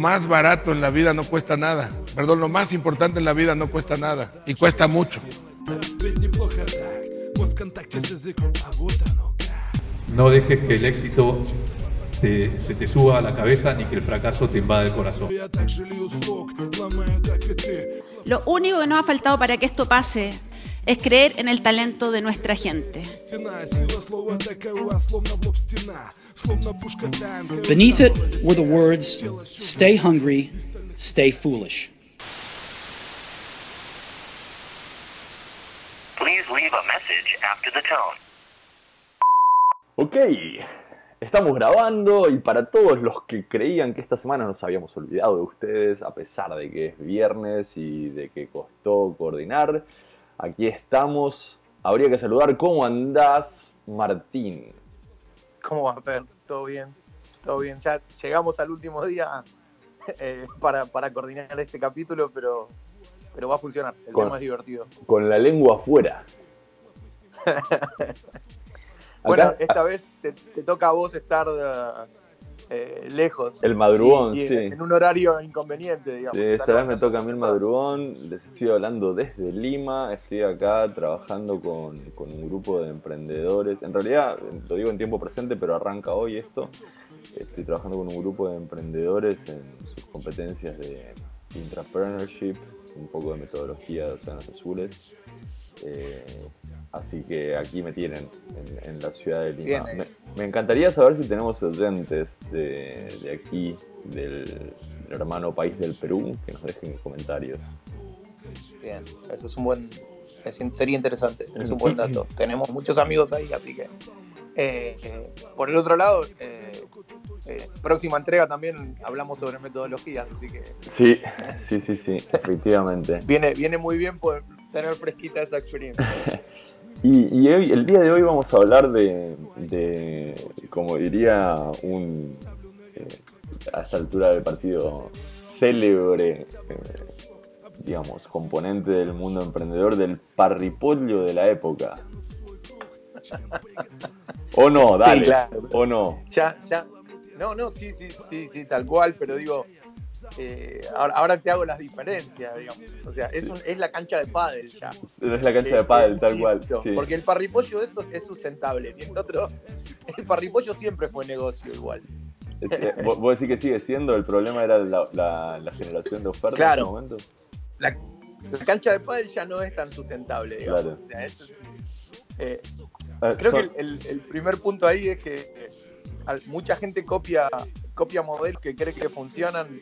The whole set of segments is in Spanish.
más barato en la vida no cuesta nada. Perdón, lo más importante en la vida no cuesta nada. Y cuesta mucho. No dejes que el éxito te- se te suba a la cabeza ni que el fracaso te invada el corazón. Lo único que nos ha faltado para que esto pase es creer en el talento de nuestra gente. Beneath it were the words, Stay hungry, stay foolish. Please leave a message after the tone. Ok, estamos grabando y para todos los que creían que esta semana nos habíamos olvidado de ustedes, a pesar de que es viernes y de que costó coordinar, aquí estamos. Habría que saludar, ¿cómo andás, Martín? ¿Cómo va, Fer? ¿Todo bien? ¿Todo bien? Ya llegamos al último día eh, para, para coordinar este capítulo, pero, pero va a funcionar. El Con- tema es divertido. Con la lengua afuera. Bueno, esta vez te, te toca a vos estar eh, lejos. El madrugón, Y- y sí. En un horario inconveniente, digamos. Sí, esta vez me toca a mí el madrugón, les estoy hablando desde Lima, estoy acá trabajando con, con un grupo de emprendedores, en realidad lo digo en tiempo presente, pero arranca hoy esto, estoy trabajando con un grupo de emprendedores en sus competencias de intrapreneurship, un poco de metodología de océanos azules, eh, así que aquí me tienen en, en la ciudad de Lima. Me, me encantaría saber si tenemos oyentes de, de aquí, del, del hermano país del Perú, que nos dejen comentarios. Bien, eso es un buen. es sería interesante, es un buen dato. Tenemos muchos amigos ahí, así que. eh, eh, por el otro lado, eh, eh, próxima entrega también hablamos sobre metodologías, así que Sí, sí, sí, sí, efectivamente. viene, viene muy bien poder tener fresquita esa experiencia. Y, y hoy, el día de hoy vamos a hablar de, de como diría un, eh, a esta altura del partido, célebre, eh, digamos, componente del mundo emprendedor, del parripollo de la época. O no, dale, claro. o no. Ya, ya. No, no, sí, sí, sí, sí, tal cual, pero digo, eh, ahora, ahora te hago las diferencias, digamos. O sea, es, un- es la cancha de pádel ya. Es la cancha de pádel, tal cual. Sí. Porque el parripollo eso es sustentable. Y el otro, el parripollo siempre fue negocio igual. ¿Vos decís que sigue siendo? ¿El problema era la, la- la generación de oferta Claro. en ese momento? La, la cancha de pádel ya no es tan sustentable, digamos. Claro. O sea, esto es- eh, Eh, creo que el, el- el primer punto ahí es que eh, mucha gente copia, copia modelos que cree que funcionan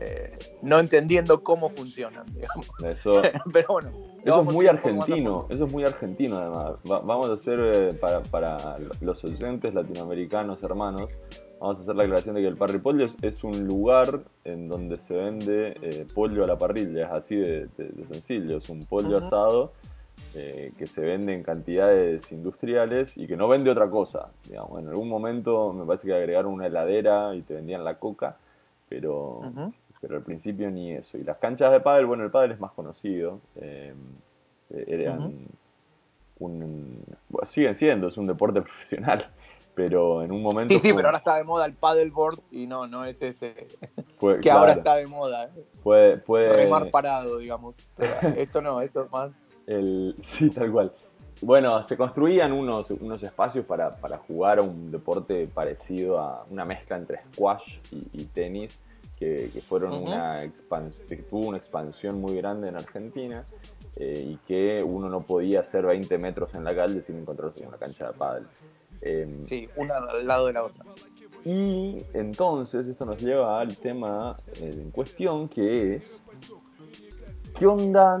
eh, no entendiendo cómo funcionan, digamos. Eso, Pero bueno. Eso es muy argentino, eso es muy argentino además. Va- vamos a hacer eh, para, para los oyentes latinoamericanos hermanos, vamos a hacer la aclaración de que el parripollo es, es un lugar en donde se vende eh, pollo a la parrilla, es así de, de- de sencillo, es un pollo asado eh, que se vende en cantidades industriales y que no vende otra cosa. Digamos. En algún momento me parece que agregaron una heladera y te vendían la coca, pero. Pero al principio ni eso. Y las canchas de pádel, bueno, el pádel es más conocido. eh, eh, eran un, bueno, siguen siendo, es un deporte profesional, pero en un momento Sí, sí, fue- pero ahora está de moda el paddleboard y no, no es ese fue- que ahora está de moda. ¿eh? puede, puede- Remar parado, digamos. Pero esto no, esto es más. el, sí, tal cual. Bueno, se construían unos, unos espacios para, para jugar a un deporte parecido a una mezcla entre squash y, y tenis, que, que fueron una expans- que tuvo una expansión muy grande en Argentina eh, y que uno no podía hacer 20 metros en la calle sin encontrarse en una cancha de pádel. Em, Sí, una al lado de la otra. y entonces esto nos lleva al tema eh, en cuestión que es ¿qué onda,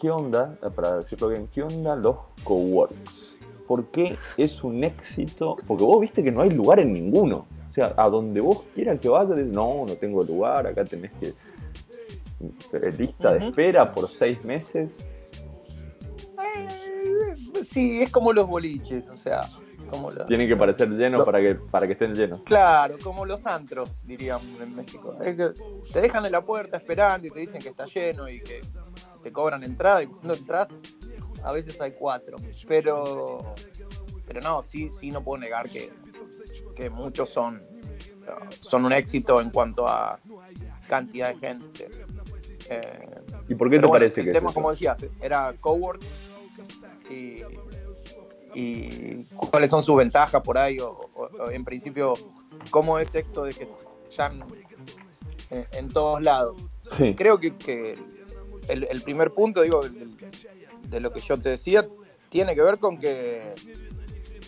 qué onda, eh, para decirlo bien, qué onda los coworks? ¿Por qué es un éxito? Porque vos viste que no hay lugar en ninguno. O sea, a donde vos quieras que vayas, no, no tengo lugar, acá tenés que eh, lista de espera por seis meses. Eh, Sí, es como los boliches, o sea, como los- Tienen que parecer llenos No. para que, para que estén llenos. Claro, como los antros, diríamos en México. Es que te dejan en la puerta esperando y te dicen que está lleno y que te cobran entrada y cuando entras a veces hay cuatro. Pero pero no, sí, sí no puedo negar que, que muchos son, son un éxito en cuanto a, cantidad de gente. Eh, ¿Y por qué te bueno, parece el que tema, es como decías, era cowork y, y cuáles son sus ventajas por ahí, o, o- o en principio, cómo es esto de que están en, en todos lados. Sí. Creo que, que el, el primer punto, digo, de lo que yo te decía, tiene que ver con que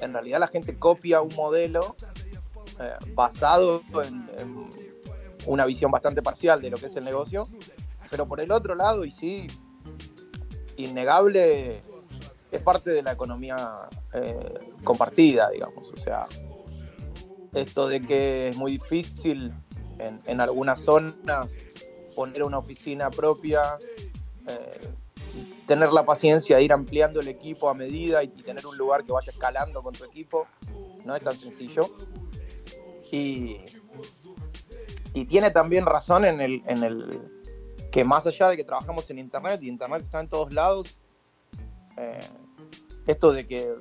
en realidad la gente copia un modelo eh, basado en, una visión bastante parcial de lo que es el negocio, pero por el otro lado, y sí, innegable, es parte de la economía eh, compartida, digamos. O sea, esto de que es muy difícil en, en algunas zonas poner una oficina propia, eh, tener la paciencia de ir ampliando el equipo a medida y, tener un lugar que vaya escalando con tu equipo, no es tan sencillo. Y, y tiene también razón en el, en el que más allá de que trabajamos en Internet, y Internet está en todos lados, eh, esto de que eh,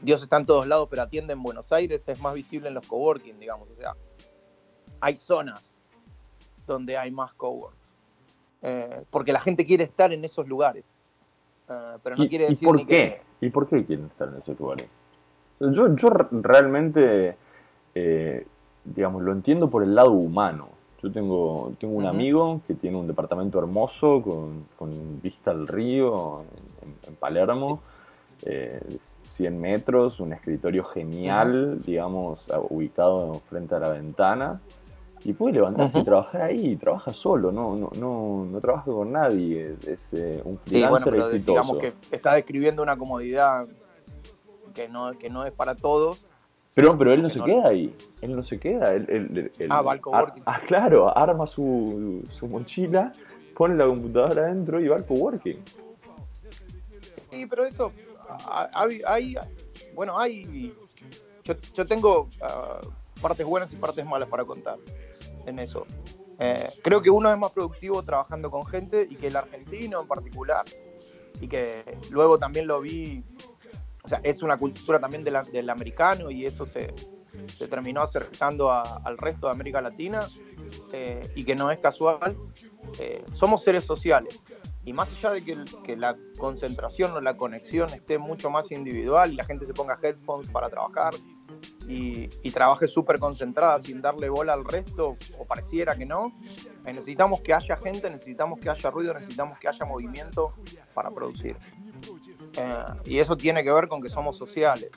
Dios está en todos lados pero atiende en Buenos Aires es más visible en los coworking, digamos. O sea, hay zonas donde hay más coworks. Eh, porque la gente quiere estar en esos lugares. Eh, pero no ¿Y, quiere y decir por ni qué? ¿Y por qué quieren estar en esos lugares? Yo, yo re- realmente, eh, digamos, lo entiendo por el lado humano. Yo tengo, tengo un amigo que tiene un departamento hermoso con, con vista al río en, Palermo, eh, 100 metros, un escritorio genial, digamos, ubicado frente a la ventana. Y puede levantarse y trabajar ahí, y trabaja solo, no, no, no, no trabaja con nadie, es, es, eh, un Sí, bueno, freelancer pero de- exitoso. digamos que está describiendo una comodidad que no, que no es para todos. Pero, pero él no se no- queda ahí, él no se queda. Él, él- él- Ah, va al coworking. ar- ah, claro, arma su, su mochila, pone la computadora adentro y va al coworking. Sí, pero eso, hay, hay- bueno, hay, yo, yo tengo ah, partes buenas y partes malas para contar en eso. Eh, creo que uno es más productivo trabajando con gente y que el argentino en particular, y que luego también lo vi, o sea, es una cultura también del americano y eso se, terminó acercando al resto de América Latina eh, y que no es casual. eh, somos seres sociales y más allá de que, que la concentración o la conexión esté mucho más individual y la gente se ponga headphones para trabajar y, y trabaje súper concentrada sin darle bola al resto o pareciera que no, eh, necesitamos que haya gente, necesitamos que haya ruido, necesitamos que haya movimiento para producir. Eh, y eso tiene que ver con que somos sociales.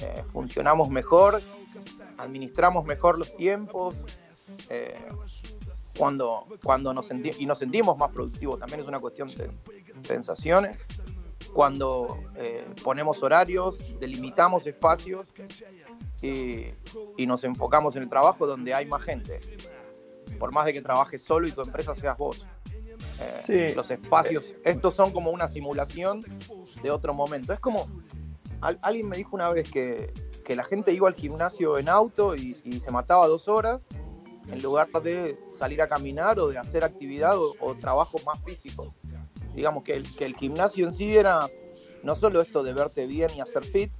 Eh, funcionamos mejor, administramos mejor los tiempos. eh, cuando, cuando nos y nos sentimos más productivos, también es una cuestión de sensaciones. Cuando eh, ponemos horarios, delimitamos espacios y, y nos enfocamos en el trabajo donde hay más gente. Por más de que trabajes solo y tu empresa seas vos. Eh, Sí. Los espacios, estos son como una simulación de otro momento. Es como, al- alguien me dijo una vez que, que la gente iba al gimnasio en auto y, y se mataba dos horas en lugar de salir a caminar o de hacer actividad o, o trabajos más físicos. Digamos que el, que el gimnasio en sí era no solo esto de verte bien y hacer fit,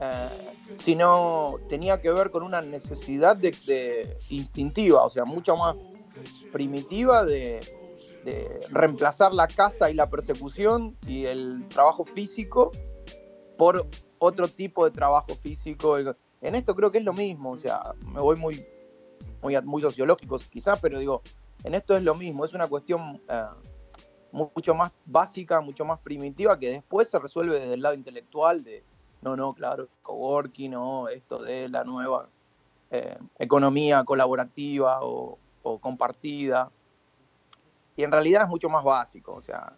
eh, sino tenía que ver con una necesidad de, de instintiva, o sea, mucho más primitiva de, reemplazar la caza y la persecución y el trabajo físico por otro tipo de trabajo físico. En esto creo que es lo mismo, o sea, me voy muy, muy, muy sociológico quizás, pero digo, en esto es lo mismo, es una cuestión eh, mucho más básica, mucho más primitiva, que después se resuelve desde el lado intelectual de, no, no, claro, coworking, no, esto de la nueva eh, economía colaborativa o, o compartida. Y en realidad es mucho más básico, o sea,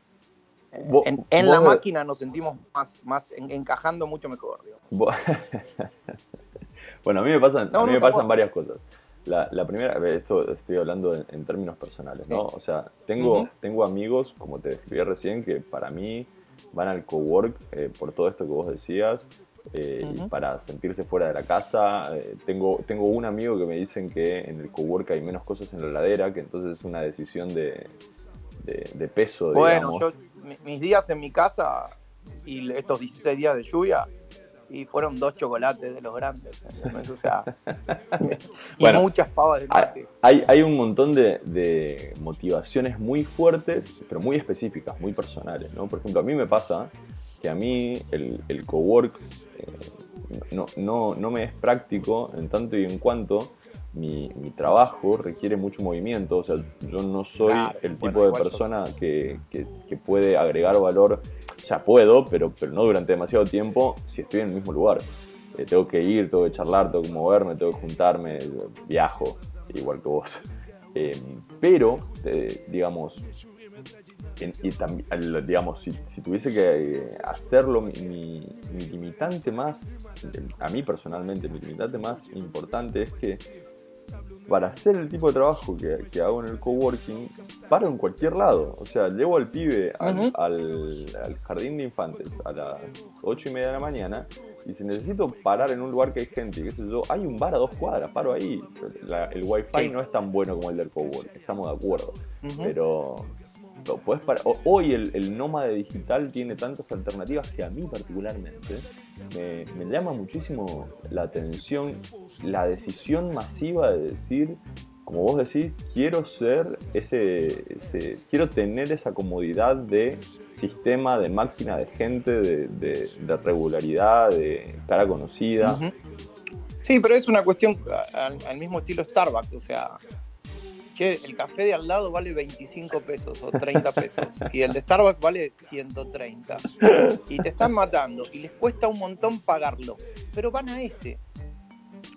eh, en, en la máquina nos sentimos más, más en- encajando mucho mejor. digo. Bo- bueno, a mí me pasan, No, a mí no, me pasan varias cosas. La, la primera, esto estoy hablando en, en términos personales, ¿no? Sí. O sea, tengo, tengo amigos, como te describí recién, que para mí van al cowork eh, por todo esto que vos decías, eh, y para sentirse fuera de la casa. Eh, tengo, tengo un amigo que me dicen que en el cowork hay menos cosas en la heladera, que entonces es una decisión de, de, de peso, Bueno, digamos. yo, mi- mis días en mi casa y estos 16 días de lluvia, y fueron dos chocolates de los grandes. ¿entendés? O sea, y Bueno, muchas pavas de mate. Hay, hay un montón de, de motivaciones muy fuertes, pero muy específicas, muy personales, ¿no? Por ejemplo, a mí me pasa que a mí el, el cowork eh, no, no, no me es práctico en tanto y en cuanto mi, mi trabajo requiere mucho movimiento, o sea, yo no soy Claro, el bueno, tipo de persona que, que- que puede agregar valor, ya puedo, pero, pero no durante demasiado tiempo si estoy en el mismo lugar. Eh, tengo que ir, tengo que charlar, tengo que moverme, tengo que juntarme, viajo, igual que vos. Eh, pero, eh, digamos, en- y también, digamos, si, si tuviese que eh, hacerlo, mi, mi- mi limitante más, a mí personalmente, mi limitante más importante es que para hacer el tipo de trabajo que, que hago en el coworking, paro en cualquier lado. O sea, llevo al pibe al, al- al jardín de infantes a las 8 y media de la mañana y si necesito parar en un lugar que hay gente, qué sé yo, hay un bar a dos cuadras, paro ahí. La- el wifi no es tan bueno como el del coworking, estamos de acuerdo. Pero parar- o- hoy el, el nómade digital tiene tantas alternativas que a mí particularmente me, llama muchísimo la atención la decisión masiva de decir, como vos decís, quiero ser ese, quiero tener esa comodidad de sistema, de máquina, de gente, de, regularidad, de cara conocida. Sí, pero es una cuestión al mismo estilo Starbucks, o sea, che, el café de al lado vale 25 pesos o 30 pesos y el de Starbucks vale 130 y te están matando y les cuesta un montón pagarlo, pero van a ese.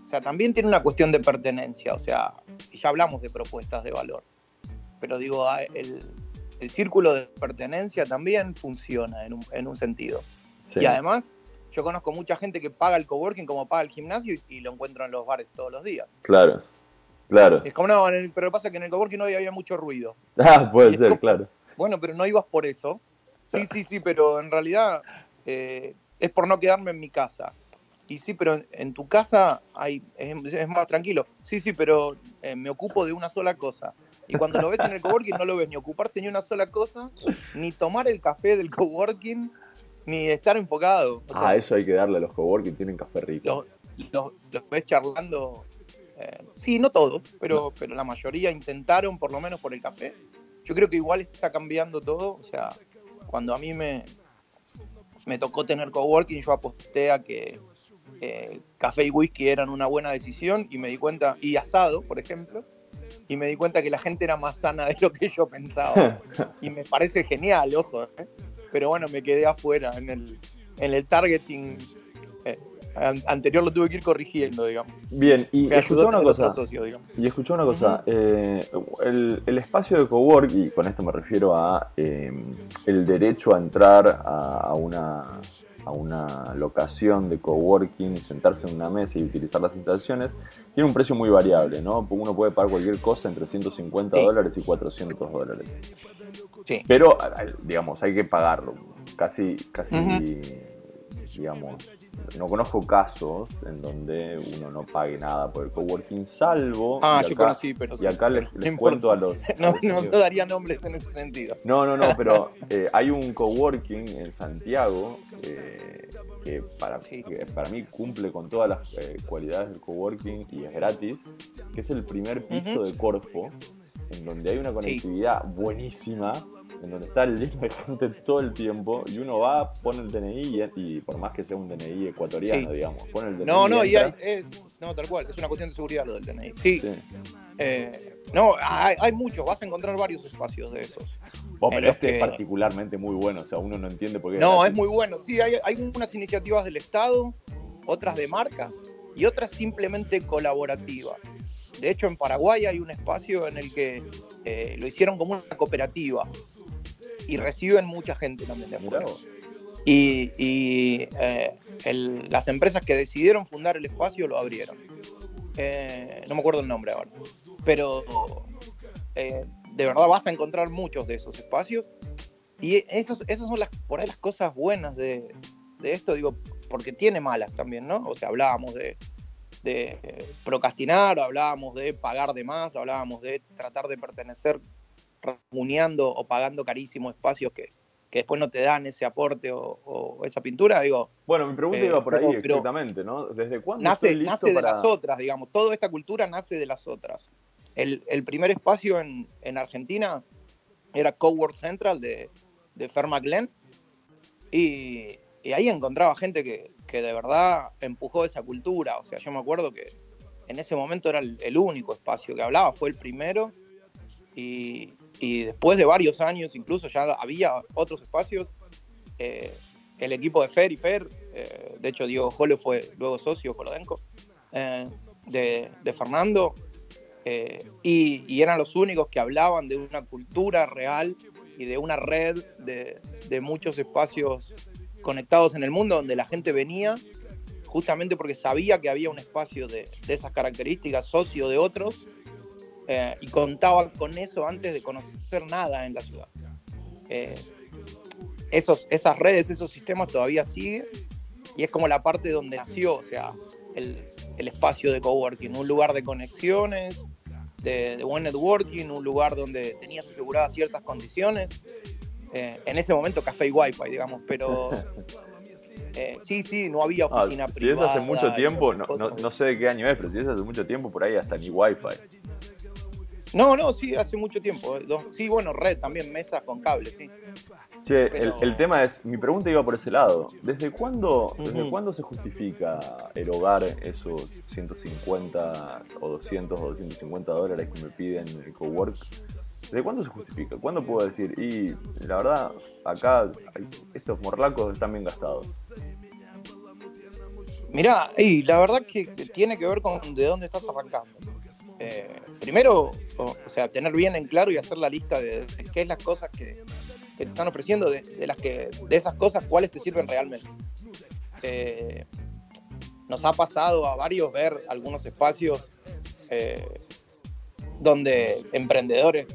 O sea, también tiene una cuestión de pertenencia, o sea, ya hablamos de propuestas de valor, pero digo, a- el, el círculo de pertenencia también funciona en un, en un sentido. Sí. Y además, yo conozco mucha gente que paga el coworking como paga el gimnasio y, y lo encuentro en los bares todos los días. Claro, claro. Es como, no, en el- pero pasa que en el coworking no había, mucho ruido. Ah, puede ser, como- claro. Bueno, pero no ibas por eso. Sí, sí, sí, pero en realidad eh, es por no quedarme en mi casa. Y sí, pero en, en tu casa hay, es, es más tranquilo. Sí, sí, pero eh, me ocupo de una sola cosa. Y cuando lo ves en el coworking no lo ves ni ocuparse ni una sola cosa, ni tomar el café del coworking, ni estar enfocado. O sea, Ah, eso hay que darle a los coworking, tienen café rico. los, los, los ves charlando. Eh, sí, no todos, pero, pero la mayoría intentaron, por lo menos por el café. Yo creo que igual está cambiando todo. O sea, cuando a mí me, me tocó tener coworking, yo aposté a que eh, café y whisky eran una buena decisión y me di cuenta, y asado, por ejemplo, y me di cuenta que la gente era más sana de lo que yo pensaba. y me parece genial, ojo. ¿eh? Pero bueno, me quedé afuera en el, en el targeting an- anterior, lo tuve que ir corrigiendo, digamos. Bien, y a una cosa. socio. Y escuchá una cosa, eh, el, el espacio de cowork, y con esto me refiero a eh, el derecho a entrar a, a una, a una locación de coworking, sentarse en una mesa y utilizar las instalaciones, tiene un precio muy variable, ¿no? Uno puede pagar cualquier cosa entre 150 Sí. dólares y 400 dólares. Sí. Pero, digamos, hay que pagarlo. Casi, casi, digamos, no conozco casos en donde uno no pague nada por el coworking, salvo. Ah, y yo acá- conocí, pero Y acá les, No les importa. cuento a los. No, no, no daría nombres en ese sentido. No, no, no, pero eh, hay un coworking en Santiago eh, que, para, Sí. que para mí cumple con todas las eh, cualidades del coworking y es gratis, que es el primer piso de Corfo, en donde hay una conectividad buenísima, en donde está lleno de gente todo el tiempo y uno va, pone el DNI y, y por más que sea un DNI ecuatoriano, Sí. digamos, pone el DNI. No, no, y hay- es. No, tal cual, es una cuestión de seguridad lo del DNI. Sí, Sí. eh, no, hay, hay muchos, vas a encontrar varios espacios de esos. Oh, pero este es particularmente muy bueno, o sea, uno no entiende por qué. No, es muy bueno. Sí, hay, hay unas iniciativas del Estado, otras de marcas y otras simplemente colaborativas. De hecho, en Paraguay hay un espacio en el que eh, lo hicieron como una cooperativa y reciben mucha gente también de afuera. Y, y, eh, el- las empresas que decidieron fundar el espacio lo abrieron. Eh, no me acuerdo el nombre ahora. Pero eh, de verdad vas a encontrar muchos de esos espacios. Y esos, esas son las, por ahí las cosas buenas de, de esto, digo, porque tiene malas también, ¿no? O sea, hablábamos de, de procrastinar, hablábamos de pagar de más, hablábamos de tratar de pertenecer reuniendo o pagando carísimos espacios que, que después no te dan ese aporte o, o esa pintura, digo, Bueno, mi pregunta Eh, iba por ahí pero- exactamente, ¿no? ¿Desde cuándo nace, listo nace de las otras, digamos. Toda esta cultura nace de las otras. El, el primer espacio en, en Argentina era Cowork Central de, de Fer McGlenn. Y, y ahí encontraba gente que, que de verdad empujó esa cultura. O sea, yo me acuerdo que en ese momento era el, el único espacio que hablaba, fue el primero. Y, y después de varios años, incluso ya había otros espacios. eh, el equipo de Fer y Fer, eh, de hecho Diego Jolo fue luego socio Colodenco, eh, de, Fernando, eh, y, eran los únicos que hablaban de una cultura real y de una red de, muchos espacios conectados en el mundo donde la gente venía justamente porque sabía que había un espacio de esas características, socio de otros, eh, y contaban con eso antes de conocer nada en la ciudad. Eh, esos, esas redes, esos sistemas todavía siguen y es como la parte donde nació, o sea, el, el espacio de coworking, un lugar de conexiones, de, de buen networking, un lugar donde tenías aseguradas ciertas condiciones. Eh, en ese momento café y wifi, digamos, pero eh, sí, sí, no había Ah, oficina si es privada. hace mucho tiempo, no, no, no sé de qué año es, pero si es hace mucho tiempo, por ahí hasta ni wifi. No, no, sí, hace mucho tiempo. eh, Sí, bueno, red también, mesas con cable, sí. Che, el, el tema es, mi pregunta iba por ese lado. ¿Desde cuándo, ¿desde cuándo se justifica erogar esos 150 o 200 o 250 dólares que me piden el cowork? ¿Desde cuándo se justifica? ¿Cuándo puedo decir, y la verdad, acá estos morlacos están bien gastados? Mirá, y la verdad que tiene que ver con de dónde estás arrancando. Eh, primero, o, sea, tener bien en claro y hacer la lista de, qué es las cosas que, te están ofreciendo, de, de las que, de esas cosas, cuáles te sirven realmente. Eh, nos ha pasado a varios ver algunos espacios eh, donde emprendedores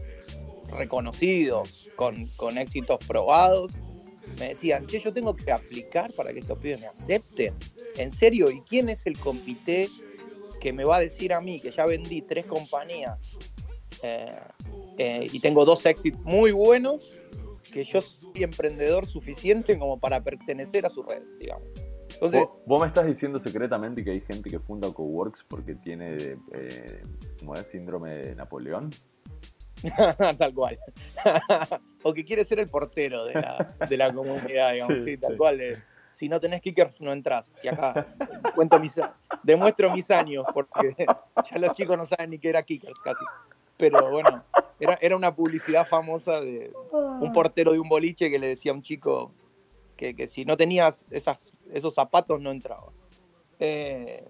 reconocidos, con, con éxitos probados, me decían, che, yo tengo que aplicar para que estos pibes me acepten. ¿En serio? ¿Y quién es el comité que me va a decir a mí que ya vendí tres compañías eh, eh, y tengo dos éxitos muy buenos, que yo soy emprendedor suficiente como para pertenecer a su red, digamos? Entonces, ¿Vos, vos me estás diciendo secretamente que hay gente que funda coworks porque tiene, eh, como es, síndrome de Napoleón? tal cual. o que quiere ser el portero de la, de la comunidad, digamos, Sí, sí, tal sí. cual. Si no tenés kickers, no entras. Y acá cuento mis, demuestro mis años, porque ya los chicos no saben ni qué era kickers casi. Pero bueno, era, era una publicidad famosa de un portero de un boliche que le decía a un chico que, que si no tenías esas, esos zapatos no entraba. Eh,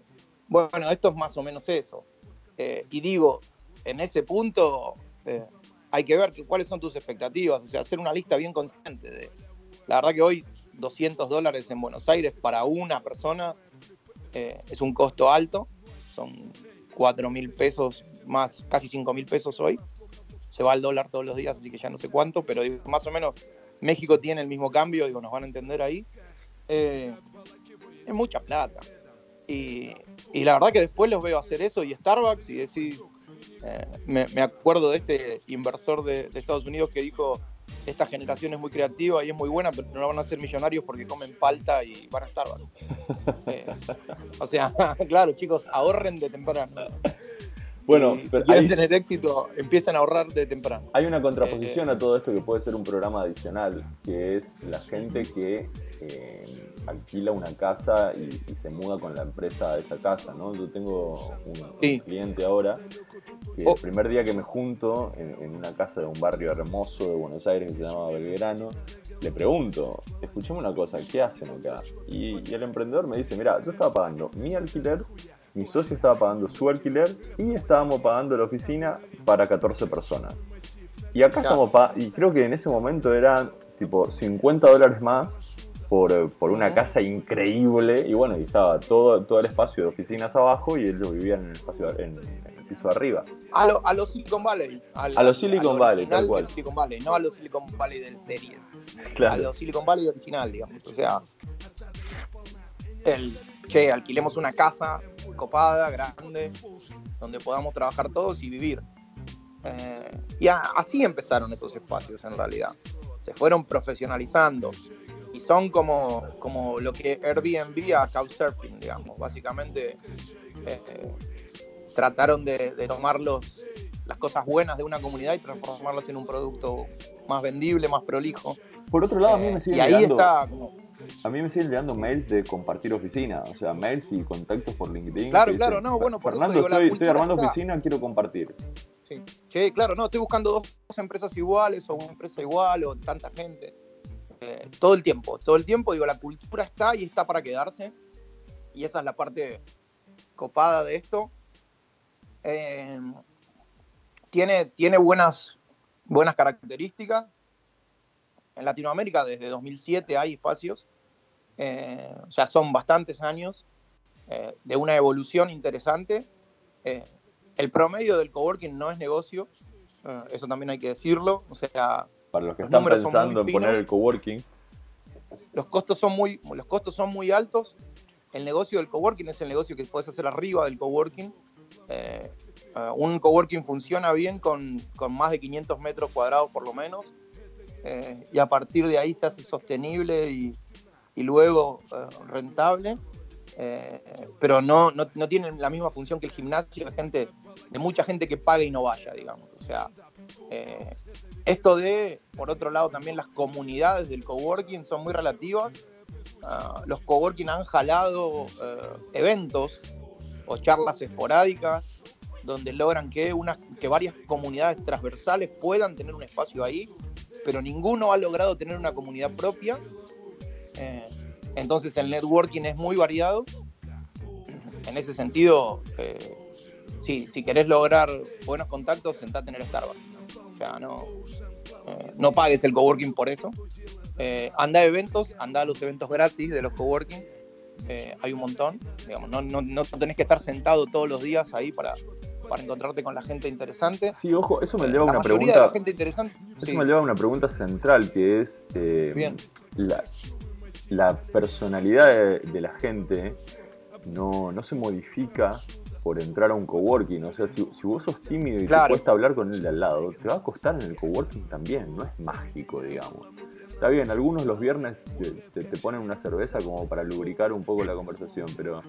bueno, esto es más o menos eso. Eh, y digo, en ese punto eh, hay que ver que, cuáles son tus expectativas, o sea, hacer una lista bien consciente de... La verdad que hoy 200 dólares en Buenos Aires para una persona eh, es un costo alto, son 4 mil pesos más, casi 5 mil pesos hoy. Se va el dólar todos los días, así que ya no sé cuánto, pero más o menos México tiene el mismo cambio, digo, nos van a entender ahí. Eh, es mucha plata. Y, y la verdad que después los veo hacer eso y Starbucks y decís, eh, me, me acuerdo de este inversor de Estados Unidos que dijo, esta generación es muy creativa y es muy buena, pero no van a ser millonarios porque comen palta y van a Starbucks. Eh, o sea, claro, chicos, ahorren de temprano. Bueno, Y si pero quieren hay- tener éxito, empiecen a ahorrar de temprano. Hay una contraposición Eh, a todo esto que puede ser un programa adicional, que es la gente que eh, alquila una casa y, y se muda con la empresa a esa casa, ¿no? Yo tengo un, cliente ahora que Oh. el primer día que me junto en, en una casa de un barrio hermoso de Buenos Aires que se llama Belgrano, le pregunto, escuchame una cosa, ¿qué hacen acá? Y, y el emprendedor me dice, mira, yo estaba pagando mi alquiler, mi socio estaba pagando su alquiler y estábamos pagando la oficina para 14 personas. Y acá Claro. estamos y creo que en ese momento eran tipo 50 dólares más por, eh, por una casa increíble y bueno, y estaba todo, todo el espacio de oficinas abajo y él lo vivía en el espacio en, en el piso de arriba. A los a lo Silicon Valley. al- A lo Silicon al Valley, tal cual. Silicon Valley, no a los Silicon Valley del series. a los Silicon Valley original, digamos. O sea, el, che, alquilemos una casa copada, grande, donde podamos trabajar todos y vivir. Eh, y a- así empezaron esos espacios en realidad. se fueron profesionalizando y son como, como lo que Airbnb a Couchsurfing, digamos. Básicamente eh, trataron de, de tomar los- las cosas buenas de una comunidad y transformarlas en un producto más vendible, más prolijo. Por otro lado, a mí Eh, me y siguen ahí llegando, está como, a mí me siguen llegando mails de compartir oficina, o sea, mails y contactos por LinkedIn. Claro, claro, dicen, no, bueno, por eso Fernando, la estoy, armando está- oficina, quiero compartir. Sí. Che, claro, no, estoy buscando dos, dos empresas iguales o una empresa igual o tanta gente. Eh, todo el tiempo, todo el tiempo, digo, la cultura está y está para quedarse. Y esa es la parte copada de esto. Eh, tiene tiene buenas, buenas características. En Latinoamérica desde 2007 hay espacios. Eh, o sea, son bastantes años eh, de una evolución interesante. El promedio del coworking no es negocio, eso también hay que decirlo. O sea, Para los que Los están pensando en poner el coworking, los costos son muy, los costos son muy altos. El negocio del coworking es el negocio que puedes hacer arriba del coworking. Eh, eh, un coworking funciona bien con, con más de 500 metros cuadrados por lo menos. eh, y a partir de ahí se hace sostenible y, y luego eh, rentable. Pero no, no, no tienen la misma función que el gimnasio de gente, de mucha gente que paga y no vaya, digamos. O sea, esto de, por otro lado, también las comunidades del coworking son muy relativas. Ah, los coworking han jalado eh, eventos o charlas esporádicas donde logran que, una, que varias comunidades transversales puedan tener un espacio ahí, pero ninguno ha logrado tener una comunidad propia. Eh, entonces el networking es muy variado. En ese sentido, eh, si querés lograr buenos contactos, sentate en el Starbucks. O sea, no, eh, no pagues el coworking por eso. Eh, anda a eventos, anda a los eventos gratis de los coworking. Eh, hay un montón. Digamos, no, no, no tenés que estar sentado todos los días ahí para, para encontrarte con la gente interesante. sí, ojo, eso me lleva a una mayoría pregunta. de la gente interesante. Eso sí. me lleva a una pregunta central que es Bien. la, la personalidad de, de la gente no, no se modifica por entrar a un coworking. O sea, si, si vos sos tímido y Claro. te cuesta hablar con el de al lado, te va a costar en el coworking también, no es mágico, digamos. Está bien, algunos los viernes te, te- te ponen una cerveza como para lubricar un poco la conversación, pero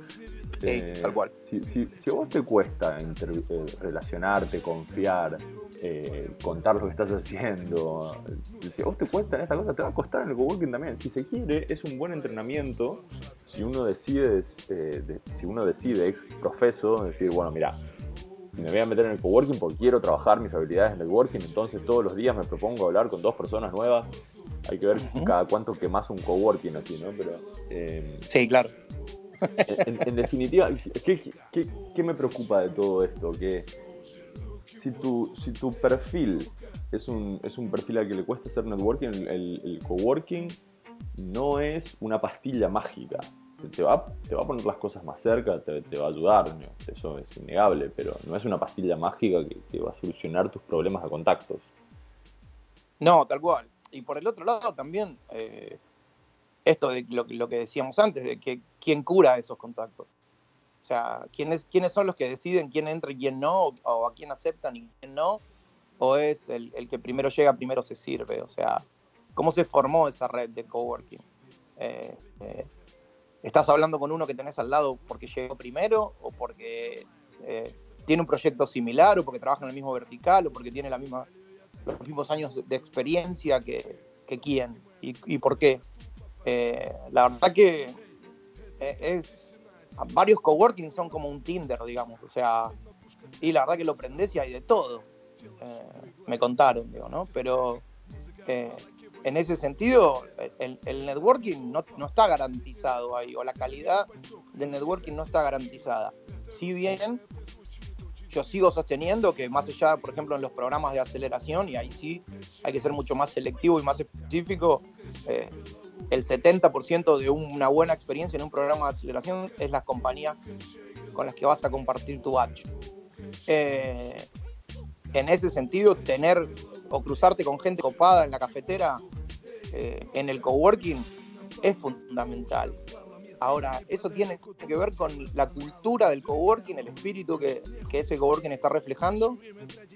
eh, Sí, tal cual. si, si- si a vos te cuesta eh, relacionarte, confiar, eh, contar lo que estás haciendo, si a vos te cuesta esa cosa, te va a costar en el coworking también. Si se quiere, es un buen entrenamiento. Si uno decide, eh, de- si uno decide ex profeso, decir, bueno, mira, me voy a meter en el coworking porque quiero trabajar mis habilidades en el working, entonces todos los días me propongo hablar con dos personas nuevas. Hay que ver cada cuánto quemas un coworking así, ¿no? Pero eh, Sí, claro. en, en definitiva, ¿qué, qué, qué me preocupa de todo esto? Que si tu, perfil es un, perfil al que le cuesta hacer networking, el, el- coworking no es una pastilla mágica. Te va, te a poner las cosas más cerca, te, te va a ayudar, eso es innegable, pero no es una pastilla mágica que, que va a solucionar tus problemas de contactos. No, tal cual. Y por el otro lado también, eh, esto de lo, lo que decíamos antes, de que quién cura esos contactos. O sea, ¿quiénes, quiénes son los que deciden quién entra y quién no, o, a quién aceptan y quién no, o es el, el que primero llega, primero se sirve. O sea, ¿cómo se formó esa red de coworking? Eh, eh, ¿Estás hablando con uno que tenés al lado porque llegó primero o porque eh, tiene un proyecto similar o porque trabaja en el mismo vertical o porque tiene la misma, los mismos años de, experiencia que, que quién y, por qué? La verdad que es varios coworking son como un Tinder, digamos, o sea, y la verdad que lo prendés y hay de todo. Eh, me contaron, digo, ¿no? Pero eh, en ese sentido, el, el networking no, no está garantizado ahí, o la calidad del networking no está garantizada. Si bien yo sigo sosteniendo que más allá, por ejemplo, en los programas de aceleración, y ahí sí hay que ser mucho más selectivo y más específico, eh, el 70% de una buena experiencia en un programa de aceleración es las compañías con las que vas a compartir tu batch. Eh, en ese sentido, tener o cruzarte con gente copada en la cafetera, eh, en el coworking, es fundamental. Ahora, eso tiene que ver con la cultura del coworking, el espíritu que, ese coworking está reflejando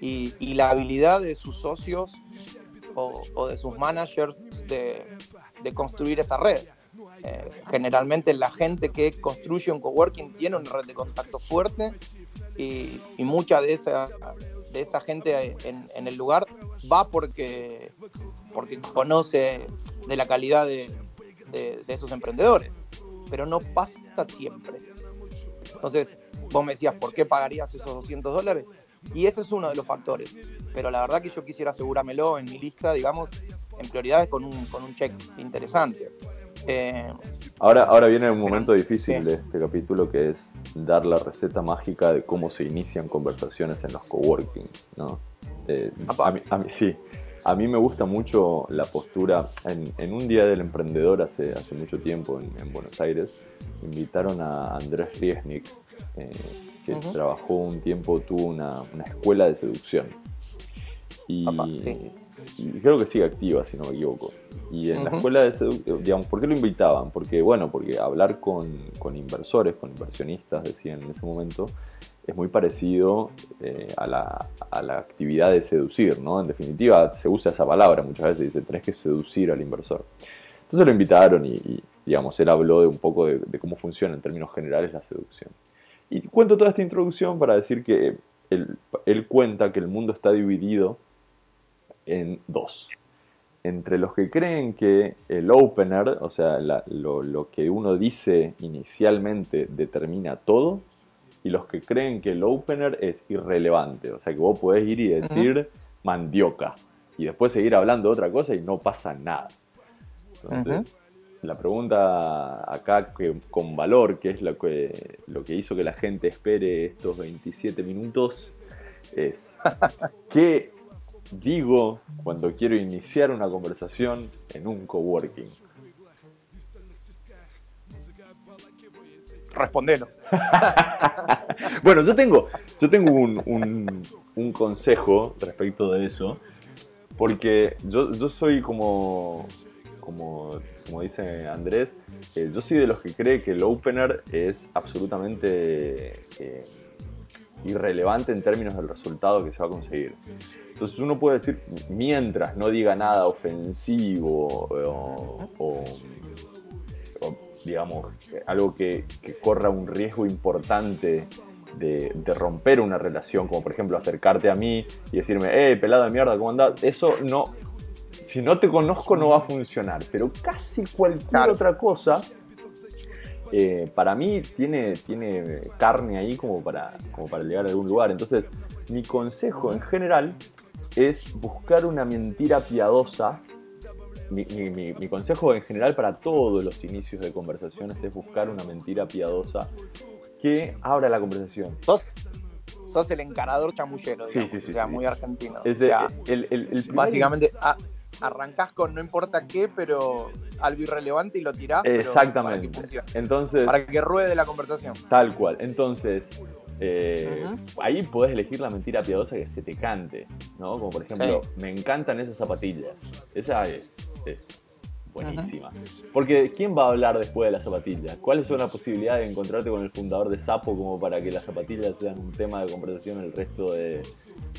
y, y la habilidad de sus socios o, o de sus managers de, de construir esa red. Eh, generalmente la gente que construye un coworking tiene una red de contacto fuerte y, y mucha de esa, de esa gente en, el lugar va porque, porque conoce de la calidad de, de- de esos emprendedores, pero no pasa siempre. Entonces, vos me decías, ¿por qué pagarías esos 200 dólares? Y ese es uno de los factores. Pero la verdad que yo quisiera asegurármelo en mi lista, digamos, en prioridades con un, con un check interesante. Eh, Ahora, ahora viene un momento difícil de este capítulo que es dar la receta mágica de cómo se inician conversaciones en los coworking, ¿no? Eh, a, mí, a mí- sí, a mí me gusta mucho la postura. En, en un día del emprendedor hace, hace mucho tiempo en, en Buenos Aires, invitaron a Andrés Riesnik, eh, que trabajó un tiempo, tuvo una, una escuela de seducción. Y, sí. Creo que sigue activa, si no me equivoco. Y en la Ujú. escuela de seducción, digamos, ¿por qué lo invitaban? Porque, bueno, porque hablar con, con inversores, con inversionistas, decían en ese momento, es muy parecido eh, a, la, a la actividad de seducir, ¿no? En definitiva, se usa esa palabra muchas veces, dice, tenés que seducir al inversor. Entonces lo invitaron y, y, digamos, él habló de un poco de, de cómo funciona en términos generales la seducción. Y cuento toda esta introducción para decir que él, él cuenta que el mundo está dividido en dos. Entre los que creen que el opener, o sea, la- lo, lo que uno dice inicialmente determina todo, y los que creen que el opener es irrelevante, o sea, que vos podés ir y decir mandioca, y después seguir hablando de otra cosa y no pasa nada. Entonces, la pregunta acá que, con valor, que es lo que, lo que hizo que la gente espere estos 27 minutos, es ¿qué digo cuando quiero iniciar una conversación en un coworking? respondelo. Bueno, yo tengo, yo tengo un, un- un consejo respecto de eso, porque yo, yo soy como, como, como dice Andrés, eh, yo soy de los que cree que el opener es absolutamente eh, irrelevante en términos del resultado que se va a conseguir. Entonces uno puede decir, mientras no diga nada ofensivo o, o- o, digamos, algo que, que corra un riesgo importante de, de romper una relación, como por ejemplo acercarte a mí y decirme, eh, pelado de mierda, ¿cómo andás? Eso no, si no te conozco no va a funcionar, pero casi cualquier Claro. otra cosa, eh, para mí tiene, tiene carne ahí como para, como para llegar a algún lugar. Entonces, mi consejo en general es buscar una mentira piadosa. Mi, mi- consejo en general para todos los inicios de conversaciones es buscar una mentira piadosa que abra la conversación. Sos, sos el encarador chamullero, Sí, digamos, sí, sí, o sea, muy argentino. Es o sea, el, el- básicamente a- arrancás con no importa qué, pero algo irrelevante y lo tirás pero para que Exactamente. funcione, Entonces, para que ruede la conversación. Tal cual. Entonces, eh, ahí podés elegir la mentira piadosa que se te cante, ¿no? Como por ejemplo, me encantan esas zapatillas. Esa es, es buenísima. Porque ¿quién va a hablar después de las zapatillas? ¿Cuáles son las posibilidades de encontrarte con el fundador de Sapo como para que las zapatillas sean un tema de conversación el resto de,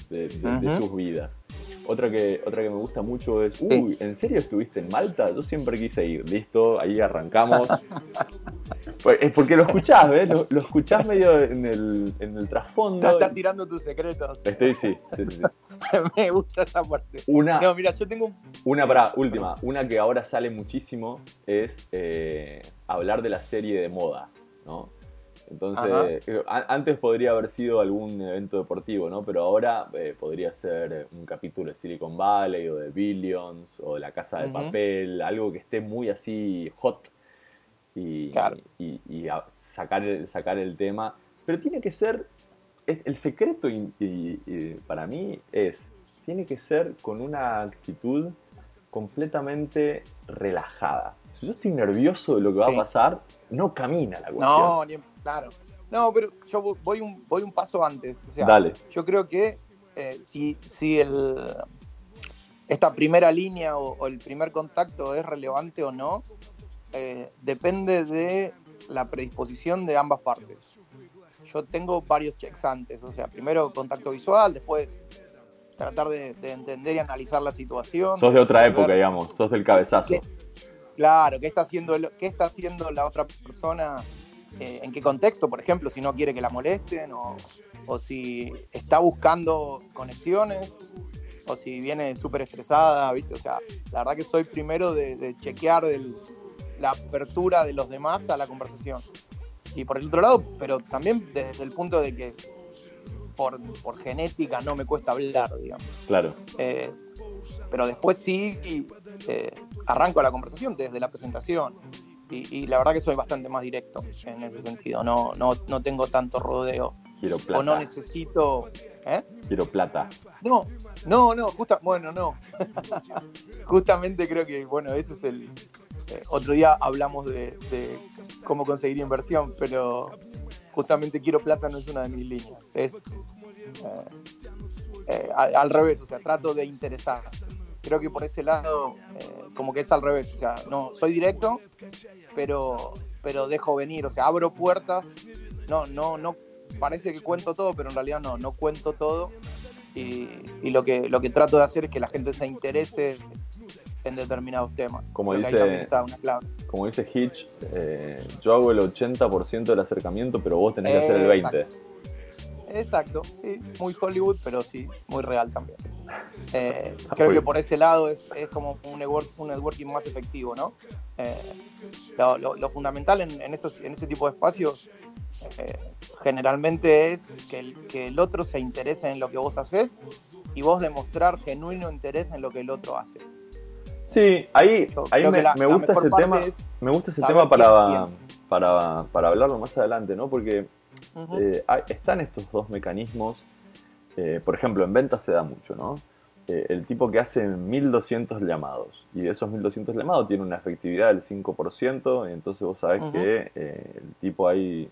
de- de- sus vidas? Otra que, otra que me gusta mucho es, uy, ¿en serio estuviste en Malta? Yo siempre quise ir, listo, ahí arrancamos. Pues, es porque lo escuchás, ¿ves? Lo, lo escuchás medio en el, en el trasfondo. Estás estás tirando tus secretos. Estoy, sí, sí, sí, sí. Me gusta esa parte. Una, No, mira, yo tengo un. una para última, una que ahora sale muchísimo es eh, hablar de la serie de moda, ¿no? Entonces, a- antes podría haber sido algún evento deportivo, ¿no? Pero ahora eh, podría ser un capítulo de Silicon Valley o de Billions o de La Casa de. Papel, algo que esté muy así hot y, Claro. y- y a- sacar, el, sacar el tema. Pero tiene que ser, es- el secreto y- y- y para mí es, tiene que ser con una actitud completamente relajada. Si yo estoy nervioso de lo que va Sí. a pasar, no camina la cuestión. No, ni, claro. No, pero yo vo- voy un, voy un paso antes. O sea, Dale. yo creo que eh, si, si el, esta primera línea o, o el primer contacto es relevante o no, eh, depende de la predisposición de ambas partes. Yo tengo varios checks antes, o sea, primero contacto visual, después tratar de, de entender y analizar la situación. Sos de otra época, digamos, sos del cabezazo. Claro, ¿qué está haciendo, el- qué está haciendo la otra persona? Eh, ¿En qué contexto, por ejemplo? Si no quiere que la molesten o, o si está buscando conexiones o si viene súper estresada, ¿viste? O sea, la verdad que soy primero de, de chequear el- la apertura de los demás a la conversación. Y por el otro lado, pero también desde el punto de que por, por genética no me cuesta hablar, digamos. Claro. Eh, pero después sí eh, arranco la conversación desde la presentación. Y, y la verdad que soy bastante más directo en ese sentido. No, no, no tengo tanto rodeo. Quiero O no plata. necesito. ¿eh? Quiero plata. No, no, no, justa, bueno, no. Justamente creo que, bueno, eso es el. eh, otro día hablamos de, de cómo conseguir inversión, pero justamente quiero plata no es una de mis líneas. Es eh, eh, al, al revés, o sea, trato de interesar. Creo que por ese lado, eh, como que es al revés, o sea, no, soy directo, pero, pero dejo venir, o sea, abro puertas. No, no, no, parece que cuento todo, pero en realidad no, no cuento todo. Y, y lo, que, lo que trato de hacer es que la gente se interese en determinados temas. Como dice- también está una clave. Como dice Hitch, eh, yo hago el 80% del acercamiento, pero vos tenés que hacer el 20%. Exacto, sí, muy Hollywood, pero sí, muy real también. Eh, Ah, creo que por ese lado es, es como un, network- un networking más efectivo, ¿no? Eh, lo, lo- lo fundamental en, en, estos, en ese tipo de espacios eh, generalmente es que el, que el otro se interese en lo que vos haces y vos demostrar genuino interés en lo que el otro hace. Sí, ahí, Yo ahí me, la- me gusta ese tema. es Me gusta ese tema para, para, para hablarlo más adelante, ¿no? Porque Ujú. eh, hay- están estos dos mecanismos. Eh, por ejemplo, en ventas se da mucho, ¿no? Eh, el tipo que hace 1200 llamados y de esos 1200 llamados tiene una efectividad del 5%, y entonces vos sabés que eh, el tipo hay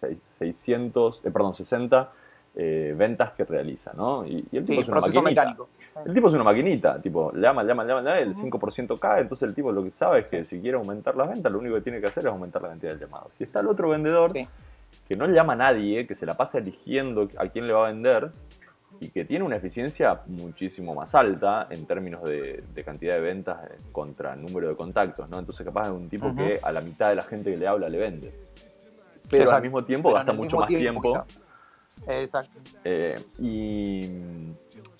seis- 600, eh, perdón, 60 eh, ventas que realiza, ¿no? Y, y el tipo Sí, es una proceso maquinita. mecánico. El tipo es una maquinita, tipo, llama, llama, llama, llama, el Ujú. 5% cae, entonces el tipo lo que sabe es que si quiere aumentar las ventas, lo único que tiene que hacer es aumentar la cantidad de llamados. Si está el otro vendedor Sí. que no llama a nadie, que se la pasa eligiendo a quién le va a vender y que tiene una eficiencia muchísimo más alta en términos de, de cantidad de ventas contra número de contactos, ¿no? Entonces capaz es un tipo que a la mitad de la gente que le habla le vende. Pero al mismo tiempo Pero gasta mucho más tiempo. Exacto. eh, y,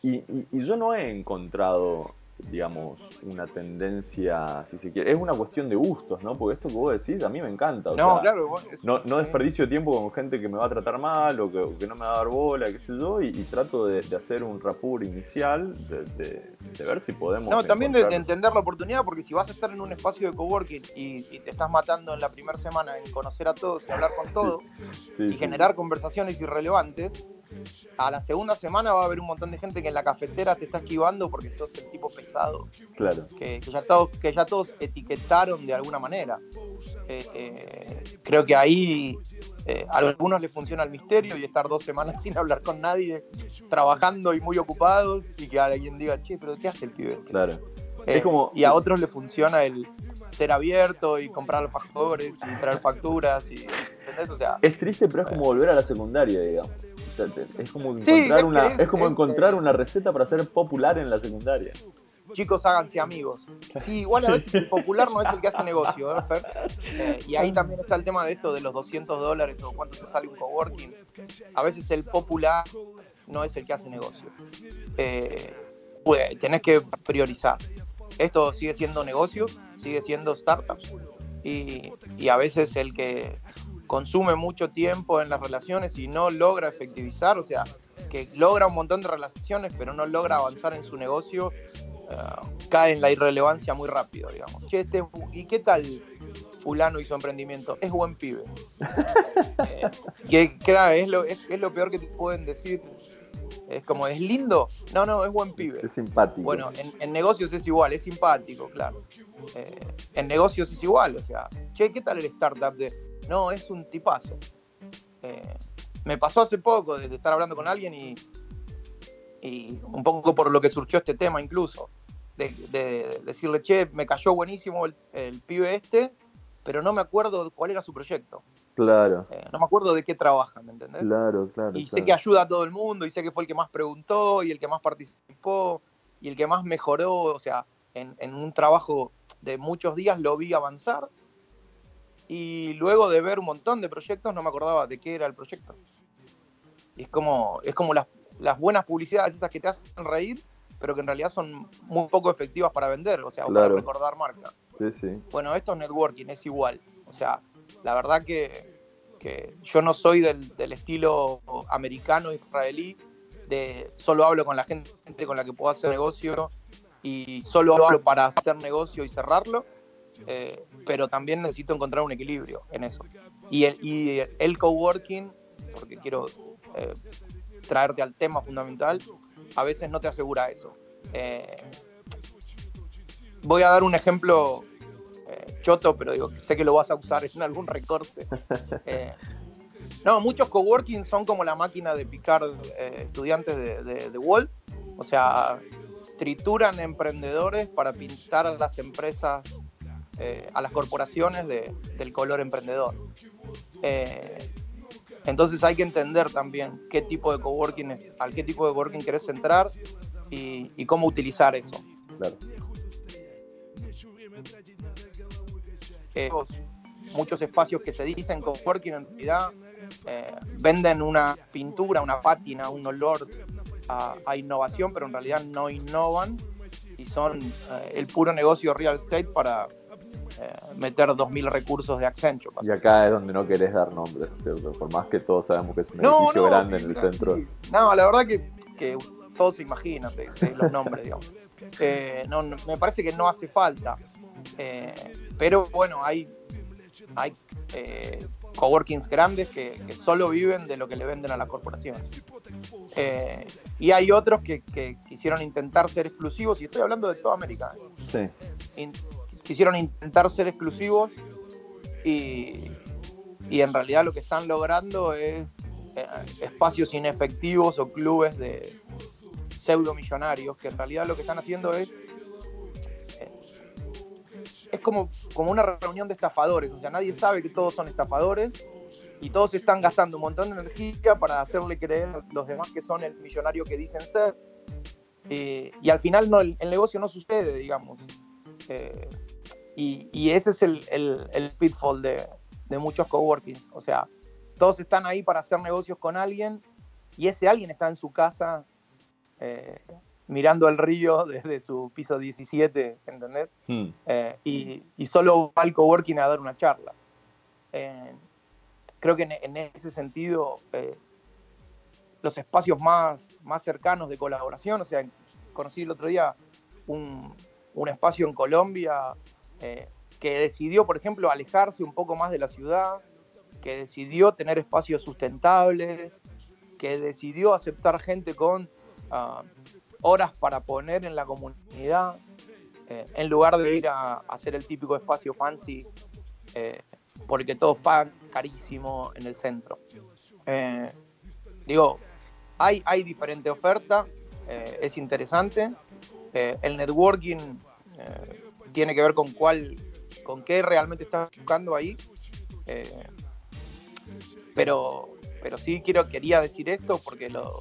y- y- y yo no he encontrado, digamos, una tendencia, si se quiere. Es una cuestión de gustos, ¿no? Porque esto que vos decís a mí me encanta. o No, sea, claro. es- No, no desperdicio tiempo con gente que me va a tratar mal o que, o que no me va a dar bola, qué sé yo, y, y trato de, de hacer un rapur inicial, de, de- de ver si podemos. No, también de, entender la oportunidad, porque si vas a estar en un espacio de coworking y, y te estás matando en la primera semana en conocer a todos y hablar con todos Sí, y sí. generar conversaciones irrelevantes, a la segunda semana va a haber un montón de gente que en la cafetera te está esquivando porque sos el tipo pesado, Claro. que, que ya, todos, que ya todos etiquetaron de alguna manera. Eh, eh, creo que ahí eh, a algunos les funciona el misterio y estar dos semanas sin hablar con nadie, trabajando y muy ocupados, y que alguien diga, che, pero ¿qué hace el pibe? Claro. Eh, Es como- Y a otros le funciona el ser abierto y comprar factores y traer facturas y ¿entendés? O sea, Es triste, pero es como volver a la secundaria, digamos. Es como encontrar, una, es como encontrar una receta para ser popular en la secundaria. chicos, háganse amigos. Sí, igual a veces el popular no es el que hace negocio, ¿eh, Fer? Eh, y ahí también está el tema de esto de los 200 dólares o cuánto te sale un coworking. A veces el popular no es el que hace negocio. Eh, pues tenés que priorizar. Esto sigue siendo negocios, sigue siendo startups. Y, y a veces el que consume mucho tiempo en las relaciones y no logra efectivizar, o sea, que logra un montón de relaciones pero no logra avanzar en su negocio, eh, cae en la irrelevancia muy rápido, digamos. Che, este, ¿y qué tal fulano y su emprendimiento? Es buen pibe. Eh, que claro, es lo, es, es lo peor que te pueden decir. Es como, ¿es lindo? No, no, es buen pibe. Es simpático. Bueno, en, en negocios es igual, es simpático, claro. Eh, en negocios es igual, o sea, che, ¿qué tal el startup de.? No, es un tipazo. Eh, me pasó hace poco de, estar hablando con alguien y, y un poco por lo que surgió este tema incluso, de, de decirle, che, me cayó buenísimo el, el pibe este, pero no me acuerdo cuál era su proyecto. Claro, Eh, no me acuerdo de qué trabaja, ¿me entendés? claro, claro. y sé que ayuda a todo el mundo, y sé que fue el que más preguntó, y el que más participó, y el que más mejoró, o sea, en, en un trabajo de muchos días lo vi avanzar, y luego de ver un montón de proyectos no me acordaba de qué era el proyecto. Y es como, es como las, las buenas publicidades esas que te hacen reír, pero que en realidad son muy poco efectivas para vender, o sea, o para Claro. recordar marca. Sí, sí. Bueno, esto es networking, es igual. O sea, la verdad que, que yo no soy del, del estilo americano, israelí, de solo hablo con la gente con la que puedo hacer negocio y solo hablo para hacer negocio y cerrarlo, eh, pero también necesito encontrar un equilibrio en eso. Y el, y el coworking, porque quiero eh, traerte al tema fundamental, a veces no te asegura eso. Eh, voy a dar un ejemplo eh, choto, pero digo, sé que lo vas a usar en algún recorte. Eh, no, muchos coworking son como la máquina de picar eh, estudiantes de, de, de Wall. O sea, trituran emprendedores para pintar a las empresas, eh, a las corporaciones de- del color emprendedor. Eh, entonces hay que entender también qué tipo de coworking, es- al qué tipo de coworking querés entrar y, y cómo utilizar eso. Claro. eh, muchos espacios que se dicen coworking en realidad eh, venden una pintura, una pátina, un olor a, a innovación, pero en realidad no innovan y son eh, el puro negocio real estate para meter 2.000 recursos de Accenture. Y acá es donde no querés dar nombres, ¿cierto? Por más que todos sabemos que es un No, edificio no, grande en el sí, centro. No, la verdad que, que todos se imaginan de- de los nombres, digamos. Eh, no, me parece que no hace falta. Eh, pero bueno, hay, hay eh, coworkings grandes que, que solo viven de lo que le venden a las corporaciones. Eh, y hay otros que, que quisieron intentar ser exclusivos, y estoy hablando de toda América. ¿eh? Sí, in- quisieron intentar ser exclusivos y, y en realidad lo que están logrando es eh, espacios inefectivos o clubes de pseudo millonarios que en realidad lo que están haciendo es eh, es como, como una reunión de estafadores, o sea, nadie sabe que todos son estafadores y todos están gastando un montón de energía para hacerle creer a los demás que son el millonario que dicen ser. Y al final no, el, el negocio no sucede, digamos. Eh, y, y ese es el, el- el pitfall de, de muchos coworkings. O sea, todos están ahí para hacer negocios con alguien y ese alguien está en su casa eh, mirando el río desde su piso 17, ¿entendés? Hmm, Eh, y, y solo va al coworking a dar una charla. Eh, creo que en, en ese sentido, los espacios más, más cercanos de colaboración, o sea, conocí el otro día un, un espacio en Colombia eh, que decidió, por ejemplo, alejarse un poco más de la ciudad, que decidió tener espacios sustentables, que decidió aceptar gente con ah, horas para poner en la comunidad, eh, en lugar de ir a, hacer el típico espacio fancy, eh, porque todos pagan carísimo en el centro. Eh, digo, hay, hay diferente oferta, es interesante. El networking tiene que ver con cuál, con qué realmente estás buscando ahí. Eh, pero, pero sí quiero, quería decir esto porque lo,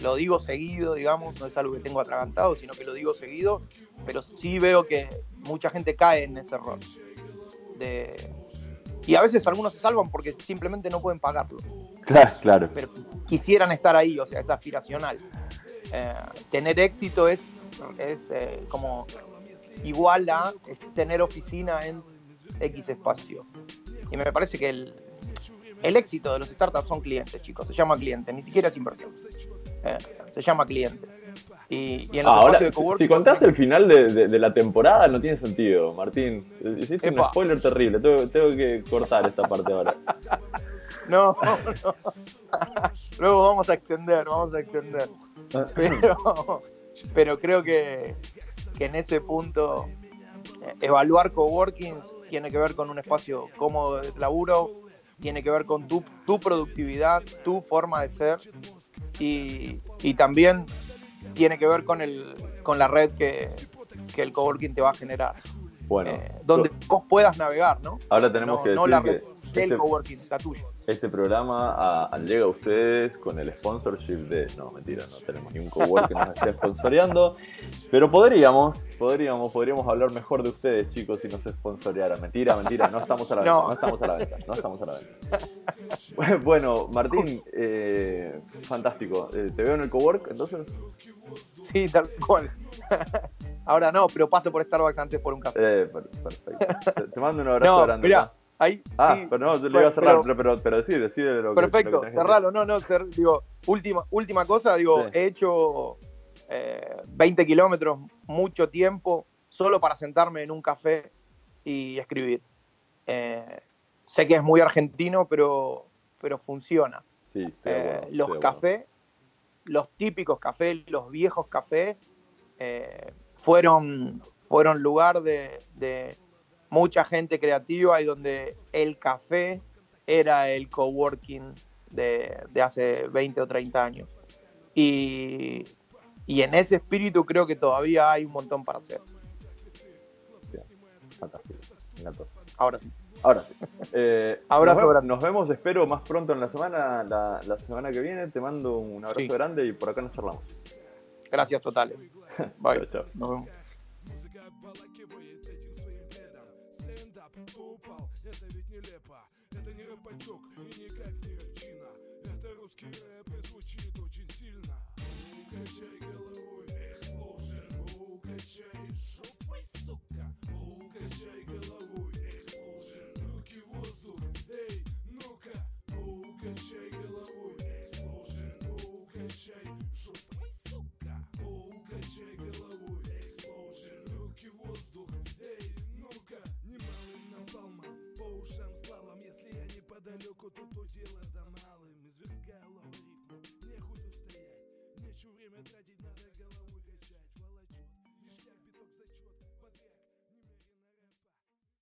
lo digo seguido, digamos, no es algo que tengo atragantado, sino que lo digo seguido, pero sí veo que mucha gente cae en ese error. De- y a veces algunos se salvan porque simplemente no pueden pagarlo, Claro, claro. pero quis- quisieran estar ahí, o sea, es aspiracional. Eh, tener éxito es, es eh, como igual a tener oficina en X espacio. Y me parece que el, el éxito de los startups son clientes, chicos. Se llama cliente, ni siquiera es inversión. Eh, se llama cliente. Y, y en los Ahora, de si, contás el final de, de- de la temporada, no tiene sentido, Martín. Hiciste un spoiler terrible. Tengo, tengo que cortar esta parte ahora. No, no. Luego vamos a extender, vamos a extender. Pero, pero creo que, que en ese punto eh, evaluar coworkings tiene que ver con un espacio cómodo de laburo, tiene que ver con tu, tu productividad, tu forma de ser y, y también tiene que ver con, el, con la red que, que el coworking te va a generar. Bueno, eh, donde vos puedas navegar, ¿no? ahora tenemos no, que no decir la que red del este, coworking, la tuya. Este programa a- a- llega a ustedes con el sponsorship de... No, mentira, no tenemos ningún cowork que nos esté sponsoreando. Pero podríamos, podríamos, podríamos hablar mejor de ustedes, chicos, si nos sponsorearan. Mentira, mentira, no estamos a la venta, No. no, estamos a la venta, no estamos a la venta. Bueno, Martín, eh, fantástico. Eh, ¿Te veo en el cowork entonces? Sí, tal cual. Ahora no, pero paso por Starbucks antes por un café. Eh, per- perfecto. Te, mando un abrazo No, grande. mirá. Ahí. Ah, sí, pero no, yo le iba a cerrar, pero- pero, pero, pero decide, decide lo que Perfecto, lo que cerralo, no, no, cer- digo, última, última cosa, digo, Sí. he hecho eh, 20 kilómetros mucho tiempo solo para sentarme en un café y escribir. Eh, sé que es muy argentino, pero, pero funciona. Sí, Eh, los cafés, los típicos cafés, los viejos cafés, eh, fueron, fueron lugar de, de mucha gente creativa y donde el café era el coworking de, de hace 20 o 30 años. Y, y en ese espíritu creo que todavía hay un montón para hacer. Fantástico. Ahora sí. Ahora sí. Eh, Abrazo nos, ve- grande. nos vemos, espero, más pronto en la semana, la, la semana que viene. Te mando un abrazo Sí. grande y por acá nos charlamos. Gracias totales. Bye. Chao, chao. Nos vemos. Кто упал, это ведь нелепо. Это не рэпачок и никак не рэпчина Это русский рэп и звучит очень сильно. Качай неподалеку тут удила